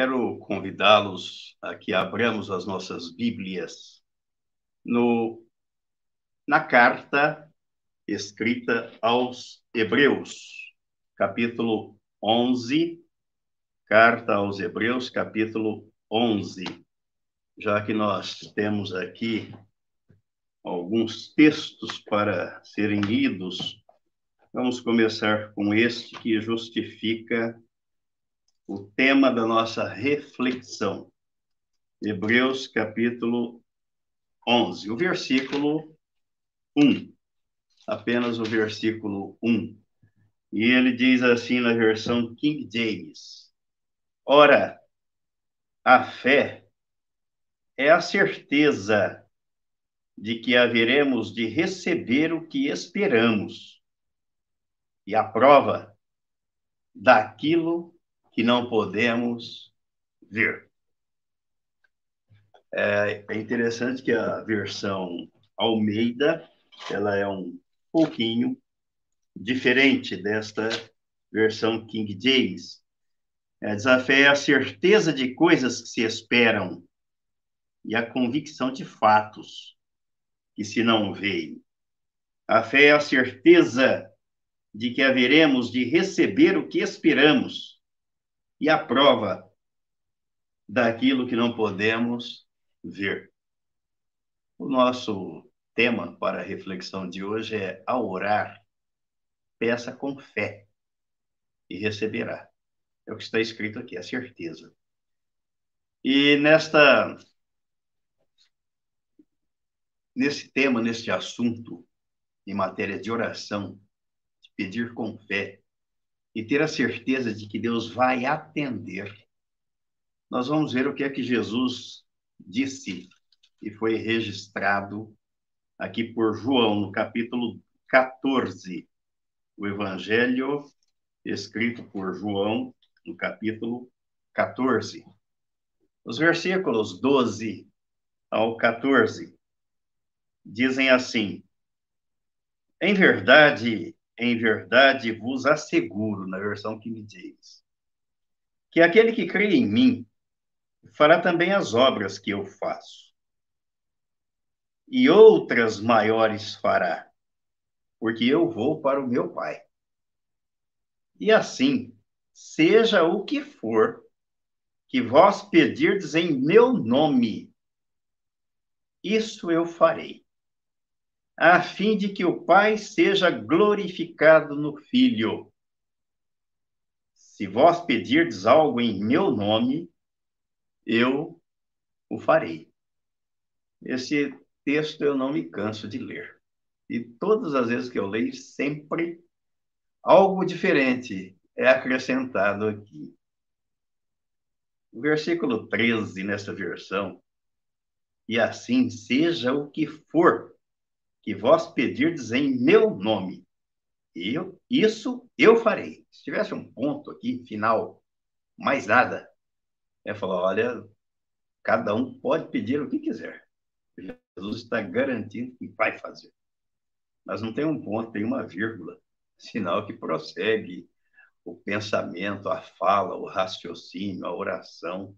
Quero convidá-los a que abramos as nossas Bíblias no, na carta escrita aos Hebreus, capítulo 11, carta aos Hebreus, capítulo 11. Já que nós temos aqui alguns textos para serem lidos, vamos começar com este que justifica o tema da nossa reflexão. Hebreus capítulo 11, o versículo 1. Apenas o versículo 1. E ele diz assim na versão King James: Ora, a fé é a certeza de que haveremos de receber o que esperamos, e a prova daquilo que não podemos ver. É, é interessante que a versão Almeida ela é um pouquinho diferente desta versão King James. É, desafio é a certeza de coisas que se esperam e a convicção de fatos que se não veem. A fé é a certeza de que haveremos de receber o que esperamos e a prova daquilo que não podemos ver. O nosso tema para a reflexão de hoje é: ao orar, peça com fé e receberá. É o que está escrito aqui, a certeza. E nesta nesse tema, neste assunto, em matéria de oração, de pedir com fé, e ter a certeza de que Deus vai atender, nós vamos ver o que é que Jesus disse e foi registrado aqui por João, no capítulo 14. O Evangelho escrito por João, no capítulo 14. Os versículos 12 ao 14 dizem assim: Em verdade, em verdade vos asseguro, na versão que me diz, que aquele que crê em mim fará também as obras que eu faço. E outras maiores fará, porque eu vou para o meu Pai. E assim, seja o que for que vós pedirdes em meu nome, isso eu farei a fim de que o Pai seja glorificado no Filho. Se vós pedirdes algo em meu nome, eu o farei. Esse texto eu não me canso de ler. E todas as vezes que eu leio, sempre algo diferente é acrescentado aqui. O versículo 13, nessa versão, e assim seja o que for que vós pedirdes em meu nome. Eu, isso eu farei. Se tivesse um ponto aqui, final, mais nada, é falar, olha, cada um pode pedir o que quiser. Jesus está garantindo que vai fazer. Mas não tem um ponto, tem uma vírgula, sinal que prossegue o pensamento, a fala, o raciocínio, a oração.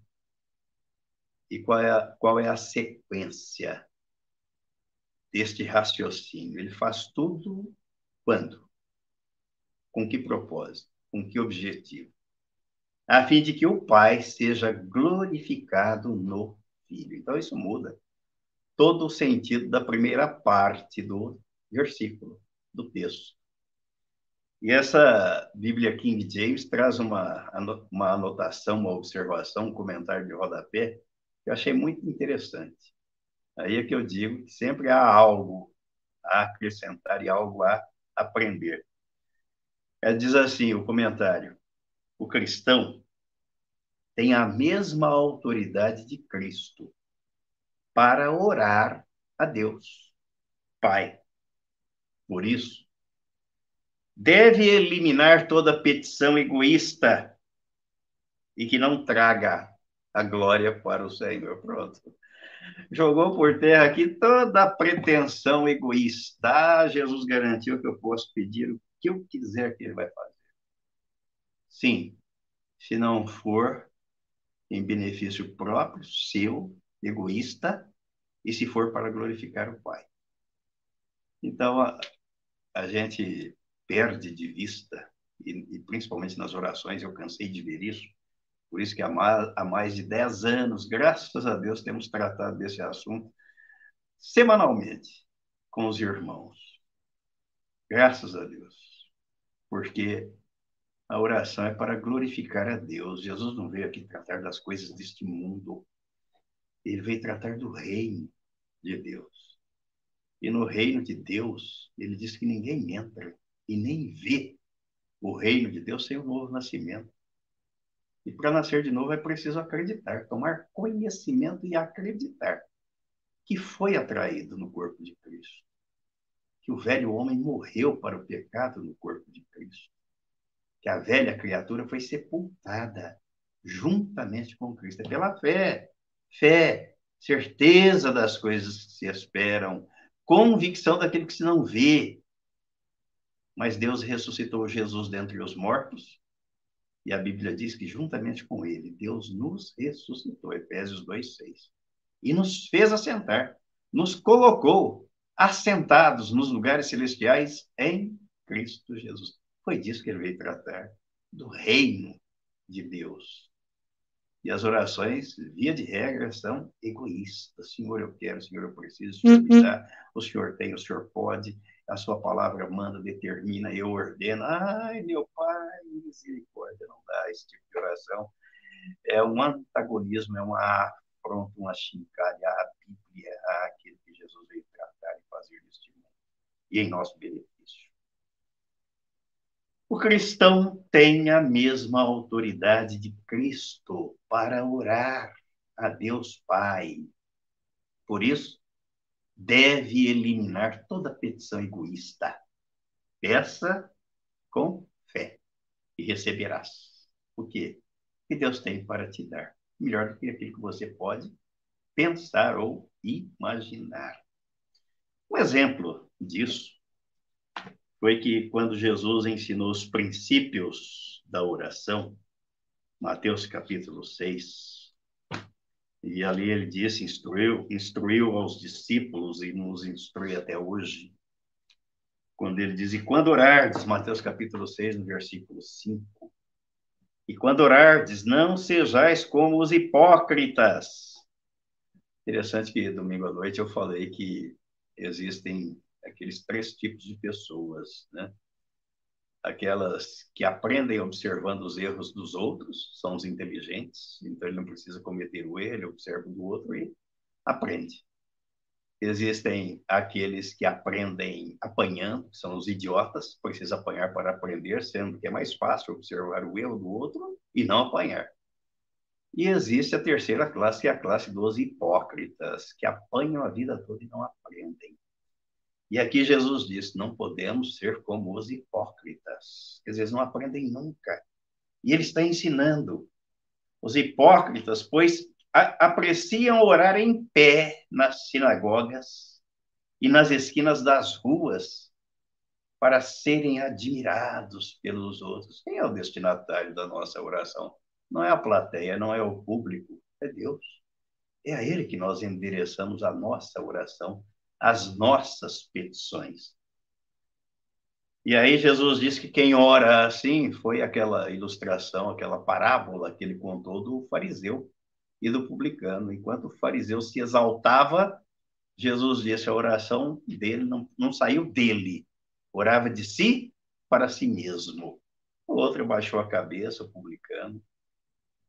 E qual é a, qual é a sequência deste raciocínio. Ele faz tudo quando? Com que propósito? Com que objetivo? A fim de que o Pai seja glorificado no Filho. Então, isso muda todo o sentido da primeira parte do versículo, do texto. E essa Bíblia King James traz uma, uma anotação, uma observação, um comentário de rodapé que eu achei muito interessante. Aí é que eu digo que sempre há algo a acrescentar e algo a aprender. É, diz assim o comentário: o cristão tem a mesma autoridade de Cristo para orar a Deus, Pai. Por isso, deve eliminar toda petição egoísta e que não traga a glória para o Senhor. Pronto jogou por terra aqui toda a pretensão egoísta. Ah, Jesus garantiu que eu posso pedir o que eu quiser que ele vai fazer. Sim, se não for em benefício próprio, seu, egoísta, e se for para glorificar o Pai. Então, a, a gente perde de vista, e, e, principalmente nas orações, eu cansei de ver isso, por isso que há mais, de 10 anos, graças a Deus, temos tratado desse assunto semanalmente com os irmãos. Graças a Deus. Porque a oração é para glorificar a Deus. Jesus não veio aqui tratar das coisas deste mundo. Ele veio tratar do reino de Deus. E no reino de Deus, ele diz que ninguém entra e nem vê o reino de Deus sem o novo nascimento. E para nascer de novo é preciso acreditar, tomar conhecimento e acreditar que foi atraído no corpo de Cristo. Que o velho homem morreu para o pecado no corpo de Cristo que a velha criatura foi sepultada juntamente com Cristo. É pela fé. Fé, certeza das coisas que se esperam, convicção daquilo que se não vê. Mas Deus ressuscitou Jesus dentre os mortos, e a Bíblia diz que juntamente com ele, Deus nos ressuscitou, Efésios 2:6. E nos fez assentar, nos colocou assentados nos lugares celestiais em Cristo Jesus. Foi disso que ele veio tratar, do reino de Deus. E as orações, via de regra, são egoístas. Senhor, eu quero, Senhor, eu preciso, Senhor, me uhum. dá. O Senhor tem, o Senhor pode. A sua palavra manda, determina, eu ordeno. Ai, meu Pai, misericórdia, não dá esse tipo de oração. É um antagonismo, é uma afronta, uma chincalha à Bíblia, àquilo que Jesus veio tratar e fazer neste mundo. E em nosso benefício. O cristão tem a mesma autoridade de Cristo para orar a Deus Pai. Por isso, deve eliminar toda petição egoísta. Peça com fé e receberás. O quê? Que Deus tem para te dar. Melhor do que aquilo que você pode pensar ou imaginar. Um exemplo disso foi que quando Jesus ensinou os princípios da oração, Mateus capítulo 6, e ali ele disse, instruiu, instruiu aos discípulos e nos instrui até hoje, quando ele diz, e quando orardes, Mateus capítulo 6, no versículo 5, e quando orardes, não sejais como os hipócritas. Interessante que domingo à noite eu falei que existem aqueles três tipos de pessoas, né? Aquelas que aprendem observando os erros dos outros, são os inteligentes, então ele não precisa cometer o erro, ele observa do outro e aprende. Existem aqueles que aprendem apanhando, que são os idiotas, precisa apanhar para aprender, sendo que é mais fácil observar o erro do outro e não apanhar. E existe a terceira classe, que é a classe dos hipócritas, que apanham a vida toda e não aprendem. E aqui Jesus diz: não podemos ser como os hipócritas. Quer dizer, eles não aprendem nunca. E ele está ensinando os hipócritas, pois apreciam orar em pé nas sinagogas e nas esquinas das ruas para serem admirados pelos outros. Quem é o destinatário da nossa oração? Não é a plateia, não é o público, é Deus. É a Ele que nós endereçamos a nossa oração as nossas petições. E aí Jesus disse que quem ora assim foi aquela ilustração, aquela parábola que ele contou do fariseu e do publicano. Enquanto o fariseu se exaltava, Jesus disse a oração dele não, não saiu dele, orava de si para si mesmo. O outro baixou a cabeça, o publicano,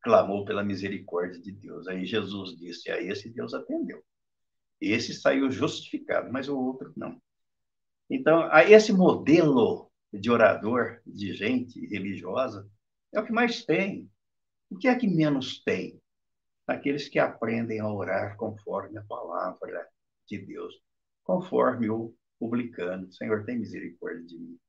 clamou pela misericórdia de Deus. Aí Jesus disse a esse Deus atendeu. Esse saiu justificado, mas o outro não. Então, esse modelo de orador, de gente religiosa, é o que mais tem. O que é que menos tem? Aqueles que aprendem a orar conforme a palavra de Deus, conforme o publicano. Senhor, tem misericórdia de mim.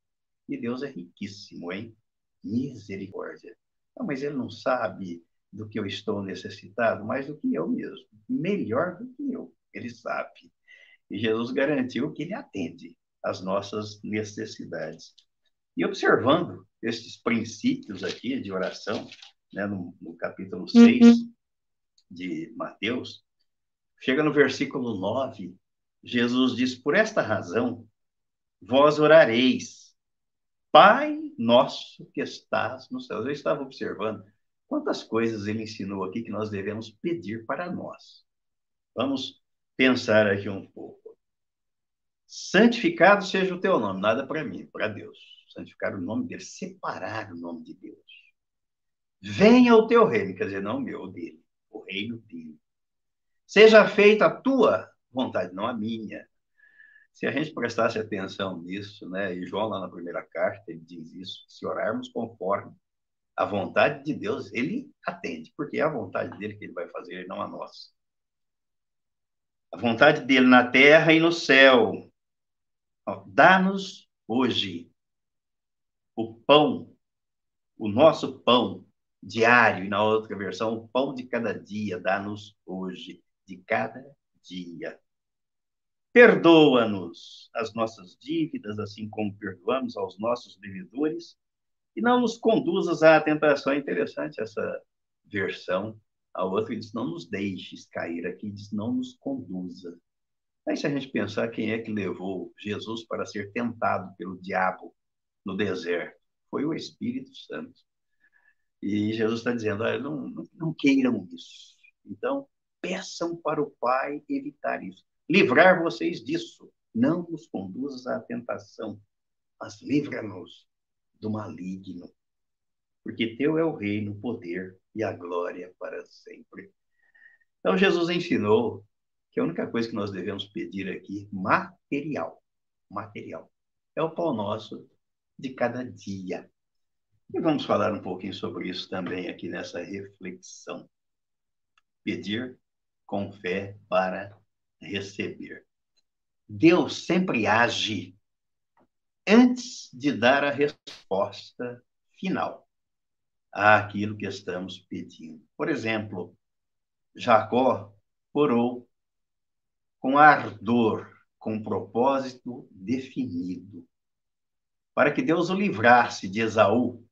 E Deus é riquíssimo, hein? Misericórdia. Não, mas ele não sabe do que eu estou necessitado mais do que eu mesmo. Melhor do que eu ele sabe. E Jesus garantiu que ele atende às nossas necessidades. E observando esses princípios aqui de oração, né, no, no capítulo 6, uhum. De Mateus, chega no versículo 9, Jesus diz: Por esta razão, vós orareis, Pai nosso que estás no céu. Eu estava observando quantas coisas ele ensinou aqui que nós devemos pedir para nós. Vamos pensar aqui um pouco. Santificado seja o teu nome, nada para mim, para Deus. Santificar o nome dele, separar o nome de Deus. Venha o teu reino, quer dizer, não o meu, o dele, o reino dele. Seja feita a tua vontade, não a minha. Se a gente prestasse atenção nisso, né? E João lá na primeira carta ele diz isso: se orarmos conforme a vontade de Deus, ele atende, porque é a vontade dele que ele vai fazer, não a nossa. A vontade dele na terra e no céu. Dá-nos hoje o pão, o nosso pão diário, e na outra versão, o pão de cada dia, dá-nos hoje, de cada dia. Perdoa-nos as nossas dívidas, assim como perdoamos aos nossos devedores, e não nos conduzas à tentação. É interessante essa versão. A outra diz: não nos deixes cair. Aqui diz: não nos conduza. Aí, se a gente pensar quem é que levou Jesus para ser tentado pelo diabo no deserto, foi o Espírito Santo. E Jesus está dizendo: ah, não, não, não queiram isso. Então, peçam para o Pai evitar isso. Livrar vocês disso. Não nos conduzas à tentação, mas livra-nos do maligno. Porque teu é o reino, o poder e a glória para sempre. Então, Jesus ensinou que a única coisa que nós devemos pedir aqui, material, material, é o pão nosso de cada dia. E vamos falar um pouquinho sobre isso também aqui nessa reflexão. Pedir com fé para receber. Deus sempre age antes de dar a resposta final àquilo que estamos pedindo. Por exemplo, Jacó orou com ardor, com propósito definido, para que Deus o livrasse de Esaú.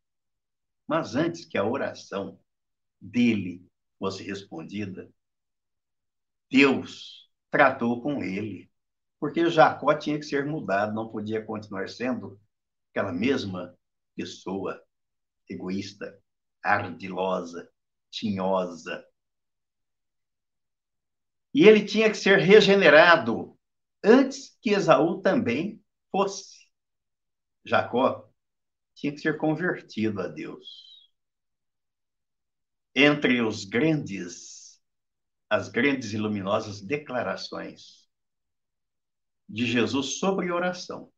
Mas antes que a oração dele fosse respondida, Deus tratou com ele, porque Jacó tinha que ser mudado, não podia continuar sendo aquela mesma pessoa egoísta, ardilosa, tinhosa. E ele tinha que ser regenerado antes que Esaú também fosse. Jacó tinha que ser convertido a Deus. Entre os grandes as grandes e luminosas declarações de Jesus sobre oração.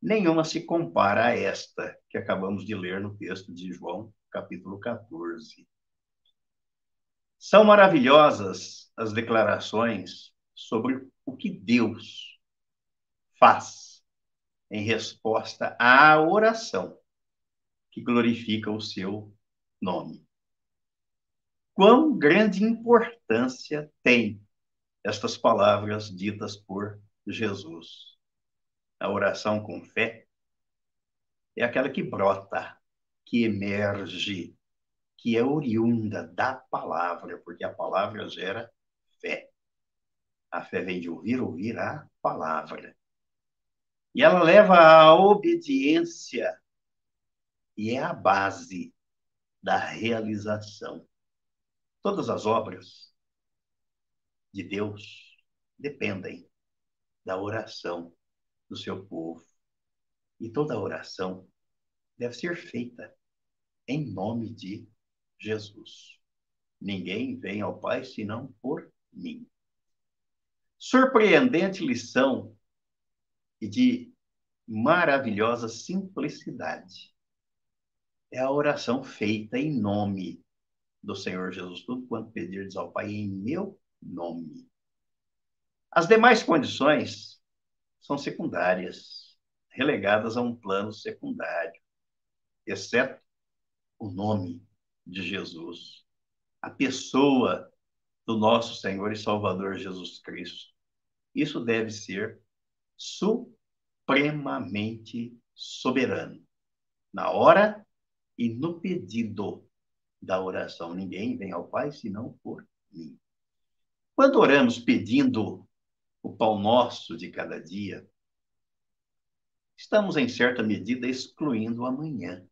Nenhuma se compara a esta que acabamos de ler no texto de João, capítulo 14. São maravilhosas as declarações sobre o que Deus faz em resposta à oração que glorifica o seu nome quão grande importância tem estas palavras ditas por Jesus. A oração com fé é aquela que brota, que emerge, que é oriunda da palavra, porque a palavra gera fé. A fé vem de ouvir, ouvir a palavra. E ela leva à obediência e é a base da realização. Todas as obras de Deus dependem da oração do seu povo. E toda oração deve ser feita em nome de Jesus. Ninguém vem ao Pai senão por mim. Surpreendente lição e de maravilhosa simplicidade é a oração feita em nome do Senhor Jesus, tudo quanto pedirdes ao Pai em meu nome. As demais condições são secundárias, relegadas a um plano secundário, exceto o nome de Jesus, a pessoa do nosso Senhor e Salvador Jesus Cristo. Isso deve ser supremamente soberano, na hora e no pedido da oração. Ninguém vem ao Pai senão por mim. Quando oramos pedindo o pão nosso de cada dia, estamos, em certa medida, excluindo o amanhã.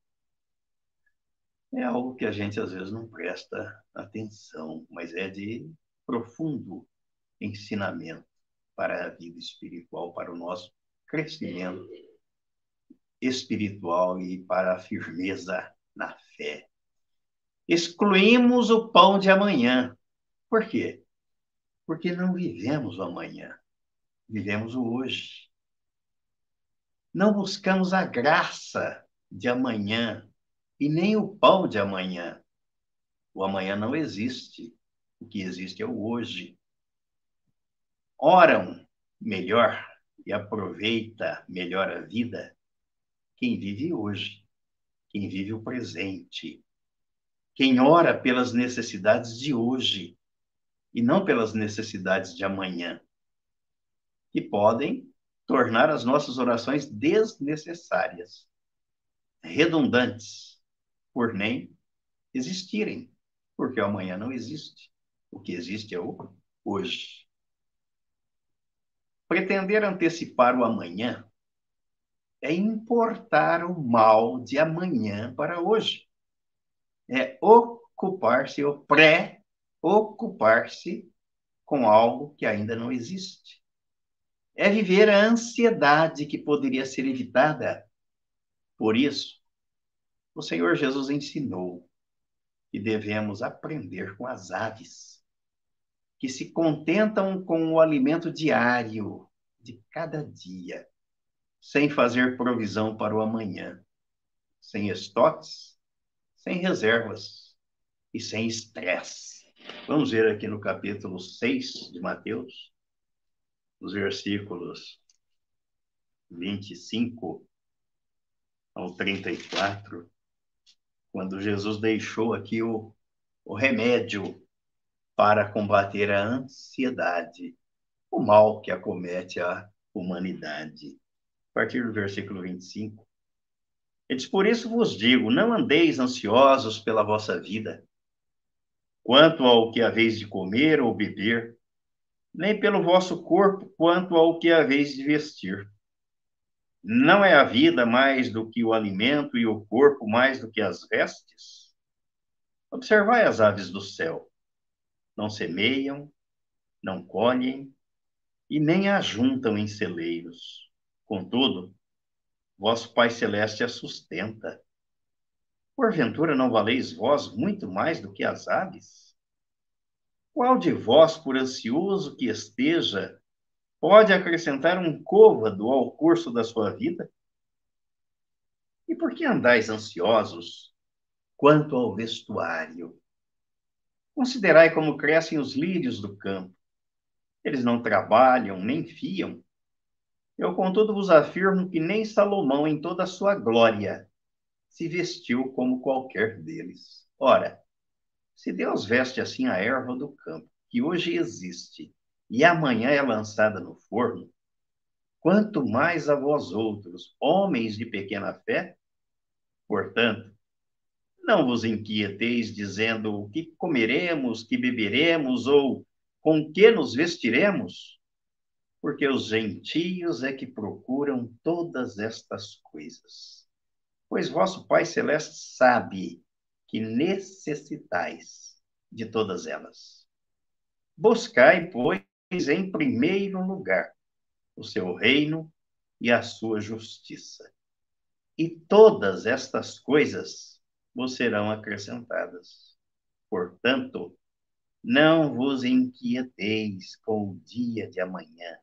É algo que a gente às vezes não presta atenção, mas é de profundo ensinamento para a vida espiritual, para o nosso crescimento espiritual e para a firmeza na fé. Excluímos o pão de amanhã. Por quê? Porque não vivemos o amanhã, vivemos o hoje. Não buscamos a graça de amanhã e nem o pão de amanhã. O amanhã não existe. O que existe é o hoje. Oram melhor e aproveita melhor a vida quem vive hoje, quem vive o presente, quem ora pelas necessidades de hoje e não pelas necessidades de amanhã, que podem tornar as nossas orações desnecessárias, redundantes, por nem existirem, porque o amanhã não existe. O que existe é o hoje. Pretender antecipar o amanhã é importar o mal de amanhã para hoje. É ocupar-se, ou pré-ocupar-se com algo que ainda não existe. É viver a ansiedade que poderia ser evitada. Por isso, o Senhor Jesus ensinou que devemos aprender com as aves, que se contentam com o alimento diário de cada dia sem fazer provisão para o amanhã, sem estoques, sem reservas e sem estresse. Vamos ver aqui no capítulo 6 de Mateus, os versículos 25 ao 34, quando Jesus deixou aqui o, o remédio para combater a ansiedade, o mal que acomete a humanidade partir do versículo 25. Ele diz: Por isso vos digo, não andeis ansiosos pela vossa vida, quanto ao que haveis de comer ou beber, nem pelo vosso corpo, quanto ao que haveis de vestir. Não é a vida mais do que o alimento e o corpo mais do que as vestes? Observai as aves do céu. Não semeiam, não colhem e nem ajuntam em celeiros Contudo, vosso Pai Celeste a sustenta. Porventura não valeis vós muito mais do que as aves? Qual de vós, por ansioso que esteja, pode acrescentar um côvado ao curso da sua vida? E por que andais ansiosos quanto ao vestuário? Considerai como crescem os lírios do campo. Eles não trabalham nem fiam. Eu, contudo, vos afirmo que nem Salomão, em toda a sua glória, se vestiu como qualquer deles. Ora, se Deus veste assim a erva do campo, que hoje existe e amanhã é lançada no forno, quanto mais a vós outros, homens de pequena fé? Portanto, não vos inquieteis dizendo o que comeremos, que beberemos ou com que nos vestiremos? porque os gentios é que procuram todas estas coisas. Pois vosso Pai Celeste sabe que necessitais de todas elas. Buscai, pois, em primeiro lugar o seu reino e a sua justiça. E todas estas coisas vos serão acrescentadas. Portanto, não vos inquieteis com o dia de amanhã,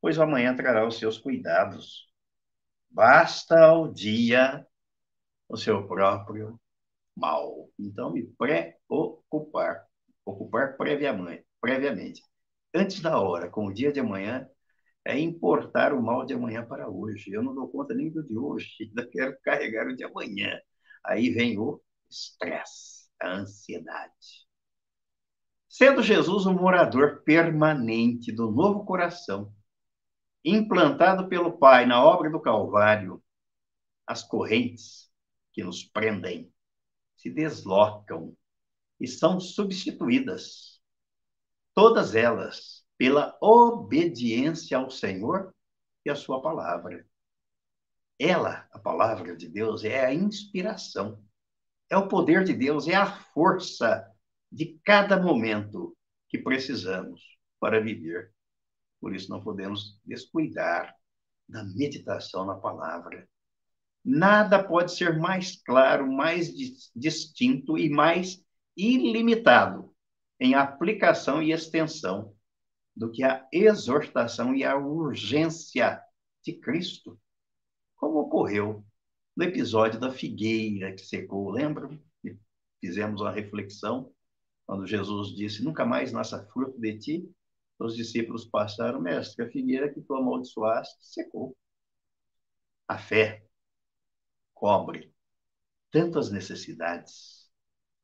pois o amanhã trará os seus cuidados. Basta ao dia o seu próprio mal. Então, me preocupar, ocupar previamente, previamente, antes da hora, com o dia de amanhã, é importar o mal de amanhã para hoje. Eu não dou conta nem do de hoje, ainda quero carregar o de amanhã. Aí vem o estresse, a ansiedade. Sendo Jesus um morador permanente do novo coração, implantado pelo Pai na obra do Calvário, as correntes que nos prendem se deslocam e são substituídas todas elas pela obediência ao Senhor e à sua palavra. Ela, a palavra de Deus, é a inspiração, é o poder de Deus, é a força de cada momento que precisamos para viver. Por isso não podemos descuidar da meditação na palavra. Nada pode ser mais claro, mais distinto e mais ilimitado em aplicação e extensão do que a exortação e a urgência de Cristo, como ocorreu no episódio da figueira que secou, lembram? Fizemos uma reflexão quando Jesus disse: Nunca mais nasça fruto de ti. Os discípulos passaram, mestre, a figueira que tu amaldiçoaste secou. A fé cobre tanto as necessidades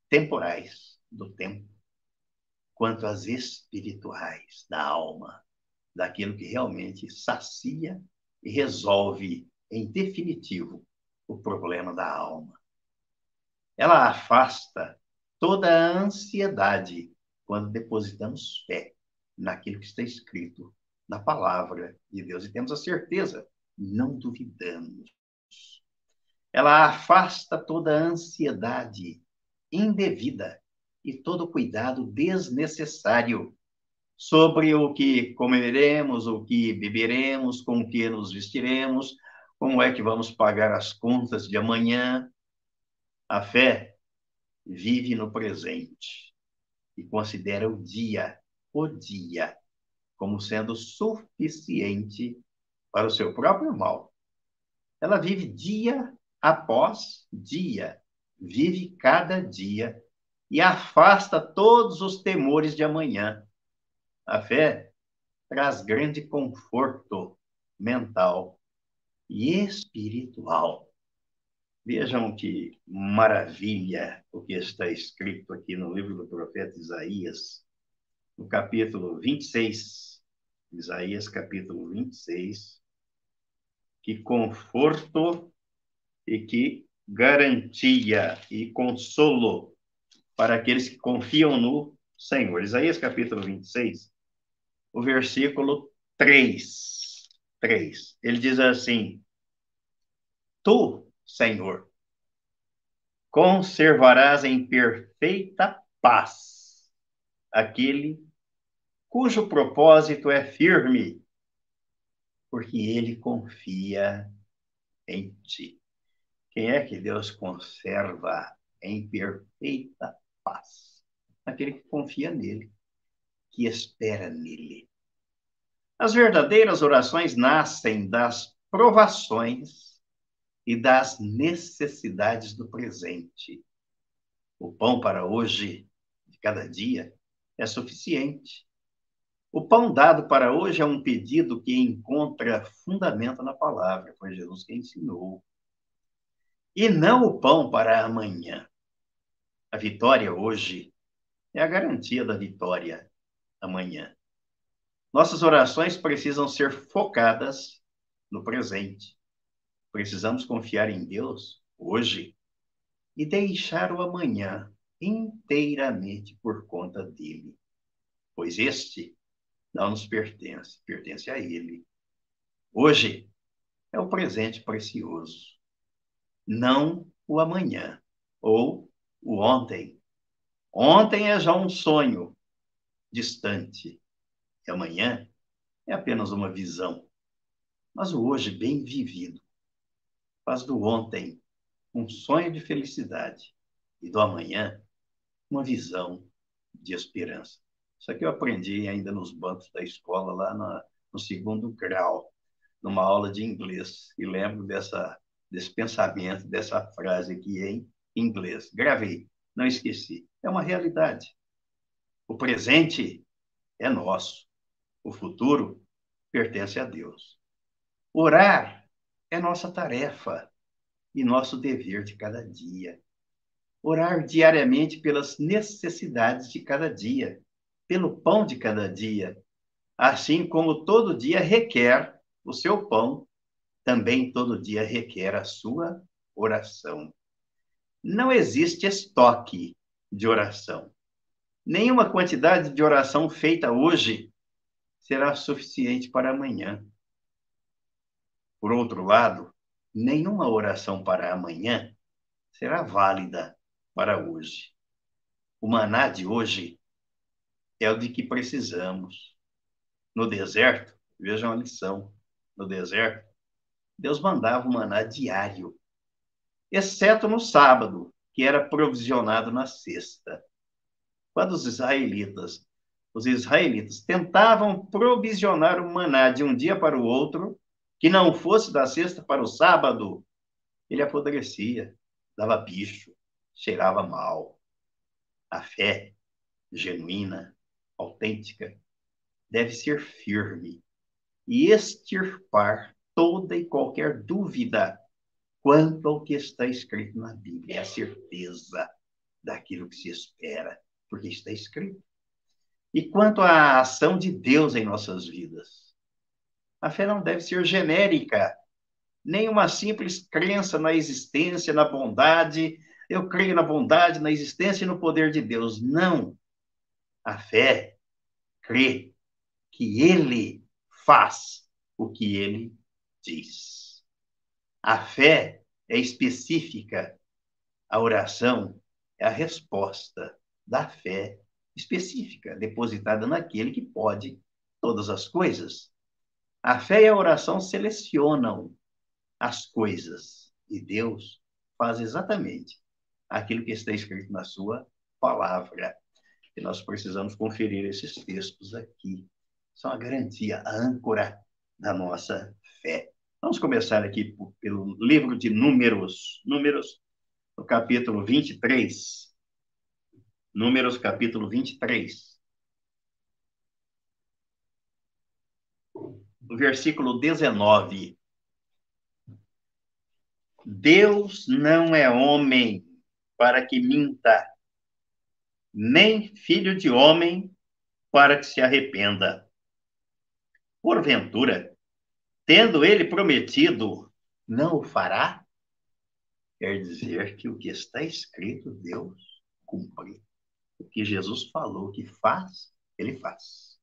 temporais do tempo, quanto as espirituais da alma, daquilo que realmente sacia e resolve em definitivo o problema da alma. Ela afasta toda a ansiedade quando depositamos fé naquilo que está escrito na palavra de Deus e temos a certeza, não duvidamos. Ela afasta toda a ansiedade indevida e todo cuidado desnecessário sobre o que comeremos, o que beberemos, com o que nos vestiremos, como é que vamos pagar as contas de amanhã? A fé vive no presente e considera o dia, o dia, como sendo suficiente para o seu próprio mal. Ela vive dia após dia, vive cada dia e afasta todos os temores de amanhã. A fé traz grande conforto mental e espiritual. Vejam que maravilha o que está escrito aqui no livro do profeta Isaías, no capítulo 26. Isaías, capítulo 26. Que conforto e que garantia e consolo para aqueles que confiam no Senhor. Isaías, capítulo 26, o versículo 3. 3. Ele diz assim: Tu, Senhor, conservarás em perfeita paz aquele cujo propósito é firme, porque ele confia em ti. Quem é que Deus conserva em perfeita paz? Aquele que confia nele, que espera nele. As verdadeiras orações nascem das provações e das necessidades do presente. O pão para hoje, de cada dia, é suficiente. O pão dado para hoje é um pedido que encontra fundamento na palavra, foi Jesus que ensinou. E não o pão para amanhã. A vitória hoje é a garantia da vitória amanhã. Nossas orações precisam ser focadas no presente. Precisamos confiar em Deus hoje e deixar o amanhã inteiramente por conta dele, pois este não nos pertence, pertence a ele. Hoje é o presente precioso, não o amanhã ou o ontem. Ontem é já um sonho distante e amanhã é apenas uma visão. Mas o hoje bem vivido faz do ontem um sonho de felicidade e do amanhã uma visão de esperança. Isso aqui eu aprendi ainda nos bancos da escola, lá na, no segundo grau, numa aula de inglês. E lembro dessa, desse pensamento, dessa frase aqui em inglês. Gravei, não esqueci. É uma realidade. O presente é nosso. O futuro pertence a Deus. Orar é nossa tarefa e nosso dever de cada dia. Orar diariamente pelas necessidades de cada dia, pelo pão de cada dia, assim como todo dia requer o seu pão, também todo dia requer a sua oração. Não existe estoque de oração. nenhuma quantidade de oração feita hoje será suficiente para amanhã. Por outro lado, nenhuma oração para amanhã será válida para hoje. O maná de hoje é o de que precisamos. No deserto, vejam a lição: no deserto, Deus mandava o maná diário, exceto no sábado, que era provisionado na sexta. Quando os israelitas, os israelitas tentavam provisionar o maná de um dia para o outro, que não fosse da sexta para o sábado, ele apodrecia, dava bicho, cheirava mal. A fé genuína, autêntica, deve ser firme e extirpar toda e qualquer dúvida quanto ao que está escrito na Bíblia, é a certeza daquilo que se espera, porque está escrito. E quanto à ação de Deus em nossas vidas, a fé não deve ser genérica, nem uma simples crença na existência, na bondade. Eu creio na bondade, na existência e no poder de Deus. Não. A fé crê que Ele faz o que Ele diz. A fé é específica, a oração é a resposta da fé específica, depositada naquele que pode todas as coisas. A fé e a oração selecionam as coisas e Deus faz exatamente aquilo que está escrito na sua palavra. E nós precisamos conferir esses textos aqui. São a garantia, a âncora da nossa fé. Vamos começar aqui pelo livro de Números, Números, no capítulo 23. Números, capítulo 23. No versículo 19. Deus não é homem para que minta, nem filho de homem para que se arrependa. Porventura, tendo ele prometido, não o fará? Quer dizer que o que está escrito, Deus cumpre. O que Jesus falou que faz, ele faz.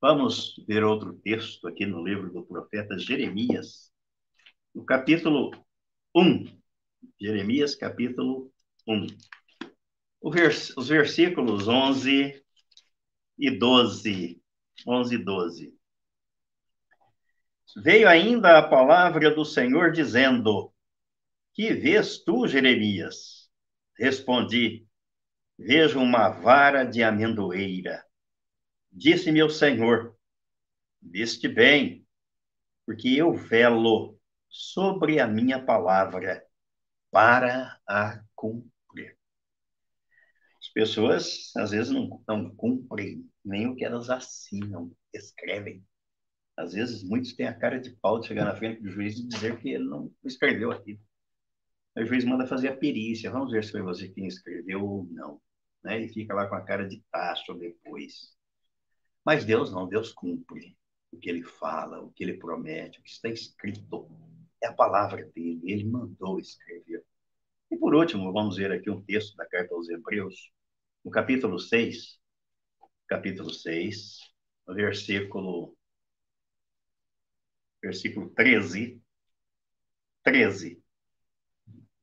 Vamos ver outro texto aqui no livro do profeta Jeremias, no capítulo 1. Jeremias, capítulo 1. Vers os versículos 11 e 12. 11 e 12. Veio ainda a palavra do Senhor dizendo: Que vês tu, Jeremias? Respondi: Vejo uma vara de amendoeira. Disse-me o Senhor: Viste bem, porque eu velo sobre a minha palavra para a cumprir. As pessoas, às vezes, não, não cumprem nem o que elas assinam, escrevem. Às vezes, muitos têm a cara de pau de chegar na frente do juiz e dizer que ele não escreveu aquilo. Aí o juiz manda fazer a perícia, vamos ver se foi você quem escreveu ou não. Né? E fica lá com a cara de tacho depois. Mas Deus não, Deus cumpre o que ele fala, o que ele promete, o que está escrito. É a palavra dele, ele mandou escrever. E por último, vamos ver aqui um texto da carta aos Hebreus, no capítulo 6, capítulo 6, versículo versículo 13, 13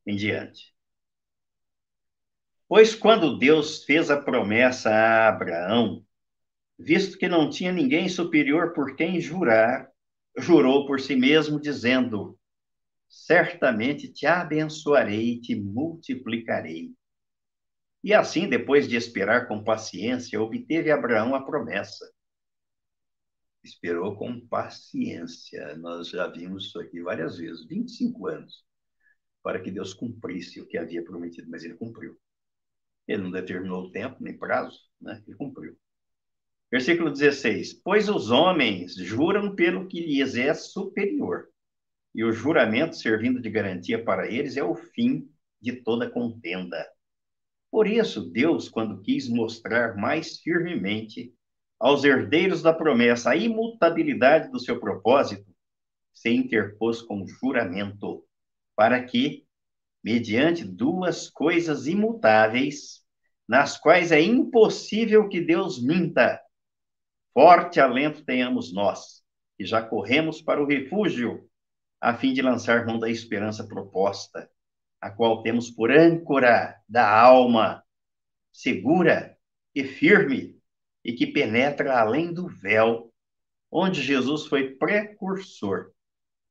em diante. Pois quando Deus fez a promessa a Abraão, visto que não tinha ninguém superior por quem jurar, jurou por si mesmo, dizendo: Certamente te abençoarei e te multiplicarei. E assim, depois de esperar com paciência, obteve Abraão a promessa esperou com paciência. Nós já vimos isso aqui várias vezes 25 anos para que Deus cumprisse o que havia prometido, mas ele cumpriu. Ele não determinou o tempo nem prazo, né? ele cumpriu. Versículo 16: Pois os homens juram pelo que lhes é superior, e o juramento servindo de garantia para eles é o fim de toda contenda. Por isso, Deus, quando quis mostrar mais firmemente aos herdeiros da promessa a imutabilidade do seu propósito, se interpôs com juramento, para que, mediante duas coisas imutáveis, nas quais é impossível que Deus minta. Forte alento tenhamos nós, que já corremos para o refúgio, a fim de lançar mão da esperança proposta, a qual temos por âncora da alma, segura e firme, e que penetra além do véu, onde Jesus foi precursor,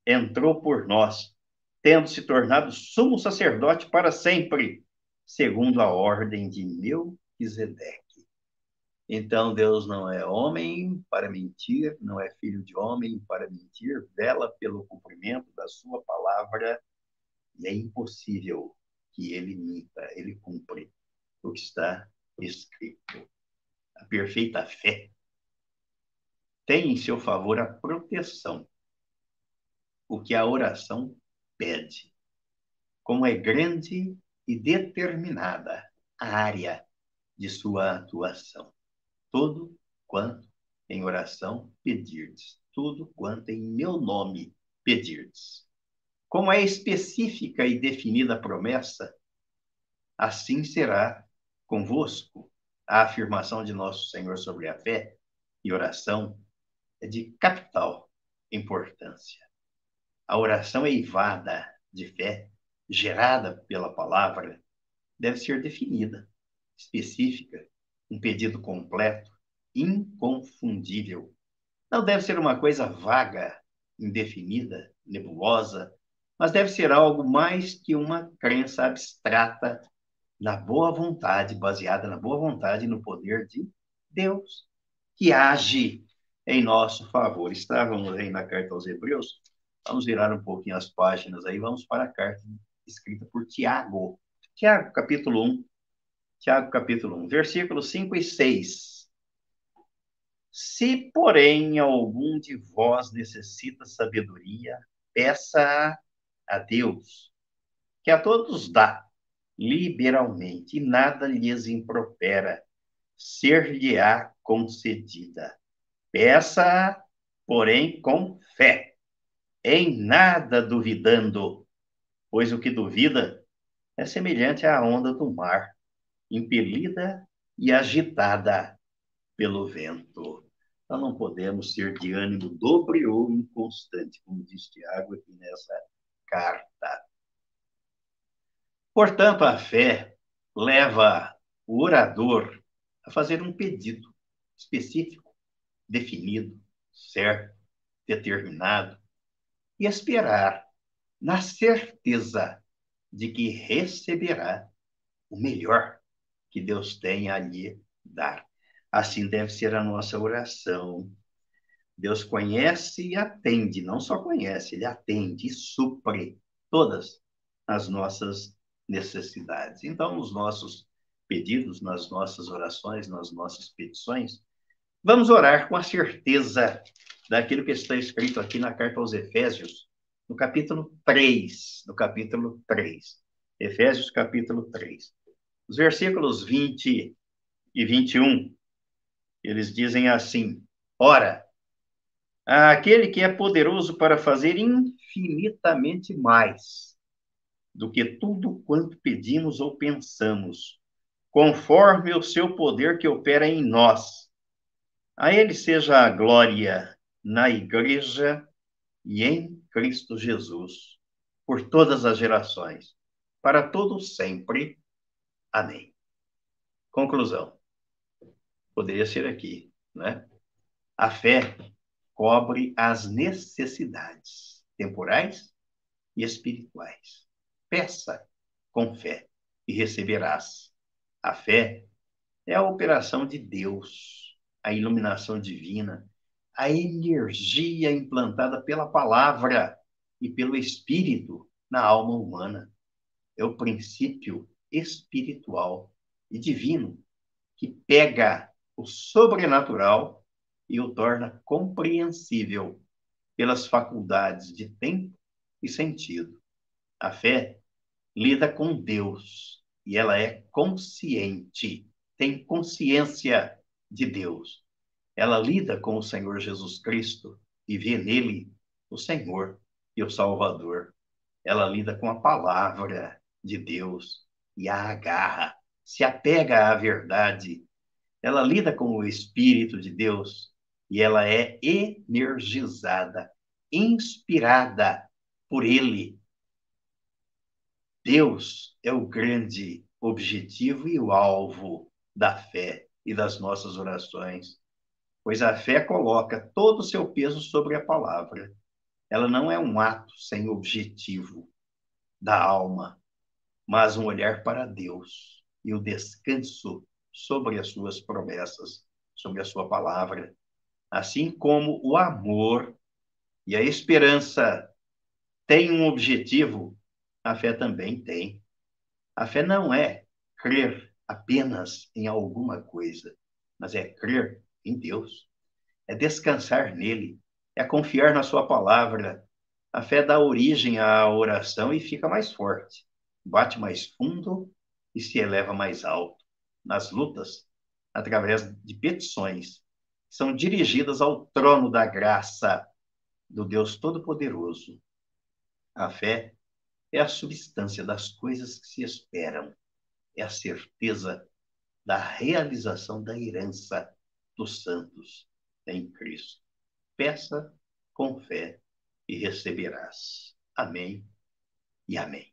entrou por nós, tendo se tornado sumo sacerdote para sempre, segundo a ordem de Melquisedeque. Então, Deus não é homem para mentir, não é filho de homem para mentir, vela pelo cumprimento da sua palavra, e é impossível que ele minta, ele cumpre o que está escrito. A perfeita fé tem em seu favor a proteção, o que a oração pede. Como é grande e determinada a área de sua atuação tudo quanto em oração pedirdes, tudo quanto em meu nome pedirdes. Como é específica e definida a promessa, assim será convosco. A afirmação de nosso Senhor sobre a fé e oração é de capital importância. A oração eivada de fé, gerada pela palavra, deve ser definida, específica um pedido completo, inconfundível. Não deve ser uma coisa vaga, indefinida, nebulosa, mas deve ser algo mais que uma crença abstrata na boa vontade, baseada na boa vontade e no poder de Deus, que age em nosso favor. Estávamos aí na carta aos Hebreus, vamos virar um pouquinho as páginas aí, vamos para a carta escrita por Tiago. Tiago, capítulo 1, Tiago capítulo 1, versículos 5 e 6. Se, porém, algum de vós necessita sabedoria, peça a Deus, que a todos dá liberalmente, e nada lhes impropera, ser-lhe-á concedida. Peça, porém, com fé, em nada duvidando, pois o que duvida é semelhante à onda do mar impelida e agitada pelo vento. Nós não podemos ser de ânimo dobre ou inconstante, como diz Tiago aqui nessa carta. Portanto, a fé leva o orador a fazer um pedido específico, definido, certo, determinado, e esperar na certeza de que receberá o melhor que Deus tem a lhe dar. Assim deve ser a nossa oração. Deus conhece e atende, não só conhece, ele atende e supre todas as nossas necessidades. Então, nos nossos pedidos, nas nossas orações, nas nossas petições, vamos orar com a certeza daquilo que está escrito aqui na carta aos Efésios, no capítulo 3, no capítulo 3. Efésios capítulo 3. Os versículos 20 e 21, eles dizem assim: Ora, aquele que é poderoso para fazer infinitamente mais do que tudo quanto pedimos ou pensamos, conforme o seu poder que opera em nós. A ele seja a glória na igreja e em Cristo Jesus, por todas as gerações, para todos sempre. Amém. Conclusão. Poderia ser aqui, né? A fé cobre as necessidades temporais e espirituais. Peça com fé e receberás. A fé é a operação de Deus, a iluminação divina, a energia implantada pela palavra e pelo espírito na alma humana. É o princípio espiritual e divino que pega o sobrenatural e o torna compreensível pelas faculdades de tempo e sentido. A fé lida com Deus e ela é consciente, tem consciência de Deus. Ela lida com o Senhor Jesus Cristo e vê nele o Senhor e o Salvador. Ela lida com a palavra de Deus e a agarra se apega à verdade, ela lida com o Espírito de Deus e ela é energizada, inspirada por Ele. Deus é o grande objetivo e o alvo da fé e das nossas orações, pois a fé coloca todo o seu peso sobre a palavra. Ela não é um ato sem objetivo da alma, mas um olhar para Deus e o descanso sobre as suas promessas, sobre a sua palavra. Assim como o amor e a esperança têm um objetivo, a fé também tem. A fé não é crer apenas em alguma coisa, mas é crer em Deus, é descansar nele, é confiar na sua palavra. A fé dá origem à oração e fica mais forte, bate mais fundo e se eleva mais alto. Nas lutas, através de petições, são dirigidas ao trono da graça do Deus Todo-Poderoso. A fé é a substância das coisas que se esperam, é a certeza da realização da herança dos santos em Cristo. Peça com fé e receberás. Amém e amém.